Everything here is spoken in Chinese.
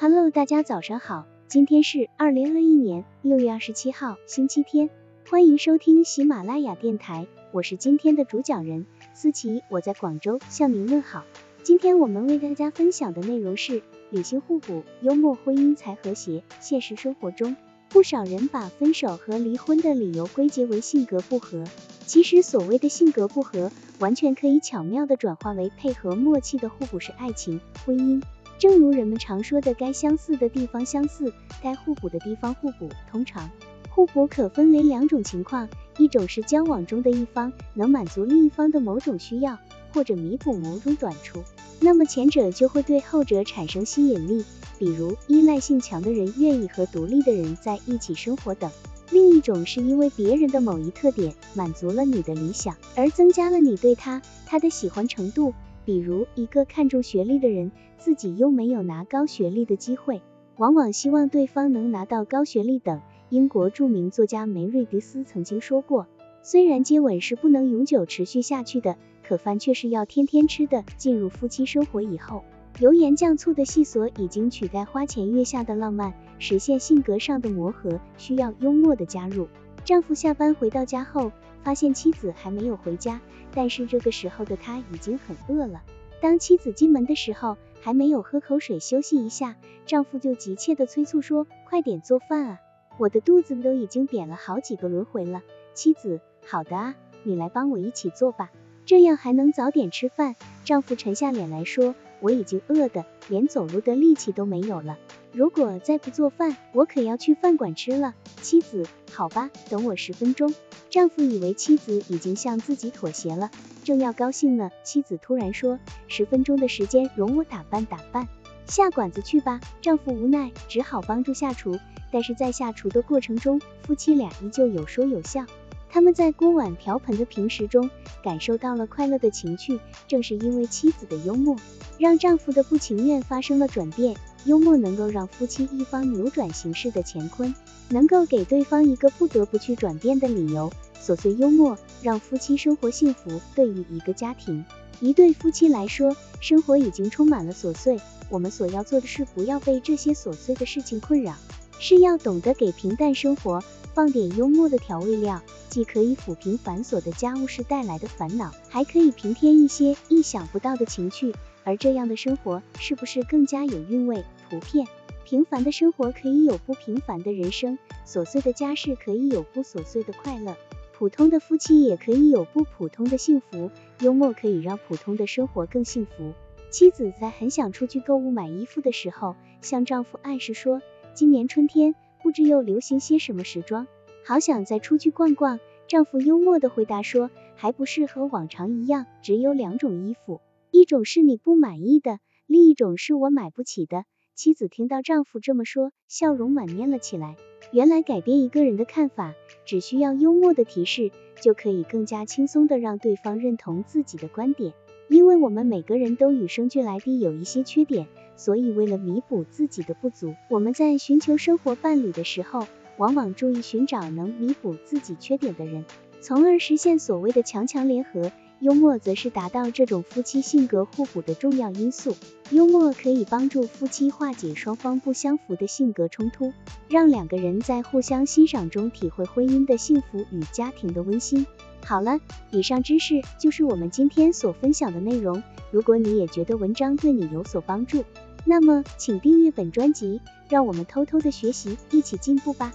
Hello，大家早上好，今天是二零二一年六月二十七号，星期天，欢迎收听喜马拉雅电台，我是今天的主讲人思琪，我在广州向您问好。今天我们为大家分享的内容是理性互补，幽默婚姻才和谐。现实生活中，不少人把分手和离婚的理由归结为性格不合，其实所谓的性格不合，完全可以巧妙的转化为配合默契的互补式爱情婚姻。正如人们常说的，该相似的地方相似，该互补的地方互补。通常，互补可分为两种情况，一种是交往中的一方能满足另一方的某种需要，或者弥补某种短处，那么前者就会对后者产生吸引力，比如依赖性强的人愿意和独立的人在一起生活等。另一种是因为别人的某一特点满足了你的理想，而增加了你对他他的喜欢程度。比如一个看重学历的人，自己又没有拿高学历的机会，往往希望对方能拿到高学历等。英国著名作家梅瑞迪斯曾经说过，虽然接吻是不能永久持续下去的，可饭却是要天天吃的。进入夫妻生活以后，油盐酱醋的细琐已经取代花前月下的浪漫，实现性格上的磨合需要幽默的加入。丈夫下班回到家后，发现妻子还没有回家。但是这个时候的他已经很饿了。当妻子进门的时候，还没有喝口水休息一下，丈夫就急切的催促说：“快点做饭啊，我的肚子都已经扁了好几个轮回了。”妻子：“好的啊，你来帮我一起做吧，这样还能早点吃饭。”丈夫沉下脸来说：“我已经饿的连走路的力气都没有了，如果再不做饭，我可要去饭馆吃了。”妻子：“好吧，等我十分钟。”丈夫以为妻子已经向自己妥协了，正要高兴呢，妻子突然说：“十分钟的时间，容我打扮打扮，下馆子去吧。”丈夫无奈，只好帮助下厨。但是在下厨的过程中，夫妻俩依旧有说有笑。他们在锅碗瓢盆的平时中，感受到了快乐的情趣。正是因为妻子的幽默，让丈夫的不情愿发生了转变。幽默能够让夫妻一方扭转形势的乾坤，能够给对方一个不得不去转变的理由。琐碎幽默让夫妻生活幸福。对于一个家庭、一对夫妻来说，生活已经充满了琐碎。我们所要做的是不要被这些琐碎的事情困扰，是要懂得给平淡生活放点幽默的调味料，既可以抚平繁琐的家务事带来的烦恼，还可以平添一些意想不到的情趣。而这样的生活是不是更加有韵味？图片，平凡的生活可以有不平凡的人生，琐碎的家事可以有不琐碎的快乐，普通的夫妻也可以有不普通的幸福。幽默可以让普通的生活更幸福。妻子在很想出去购物买衣服的时候，向丈夫暗示说，今年春天不知又流行些什么时装，好想再出去逛逛。丈夫幽默的回答说，还不是和往常一样，只有两种衣服。一种是你不满意的，另一种是我买不起的。妻子听到丈夫这么说，笑容满面了起来。原来改变一个人的看法，只需要幽默的提示，就可以更加轻松的让对方认同自己的观点。因为我们每个人都与生俱来的有一些缺点，所以为了弥补自己的不足，我们在寻求生活伴侣的时候，往往注意寻找能弥补自己缺点的人，从而实现所谓的强强联合。幽默则是达到这种夫妻性格互补的重要因素。幽默可以帮助夫妻化解双方不相符的性格冲突，让两个人在互相欣赏中体会婚姻的幸福与家庭的温馨。好了，以上知识就是我们今天所分享的内容。如果你也觉得文章对你有所帮助，那么请订阅本专辑，让我们偷偷的学习，一起进步吧。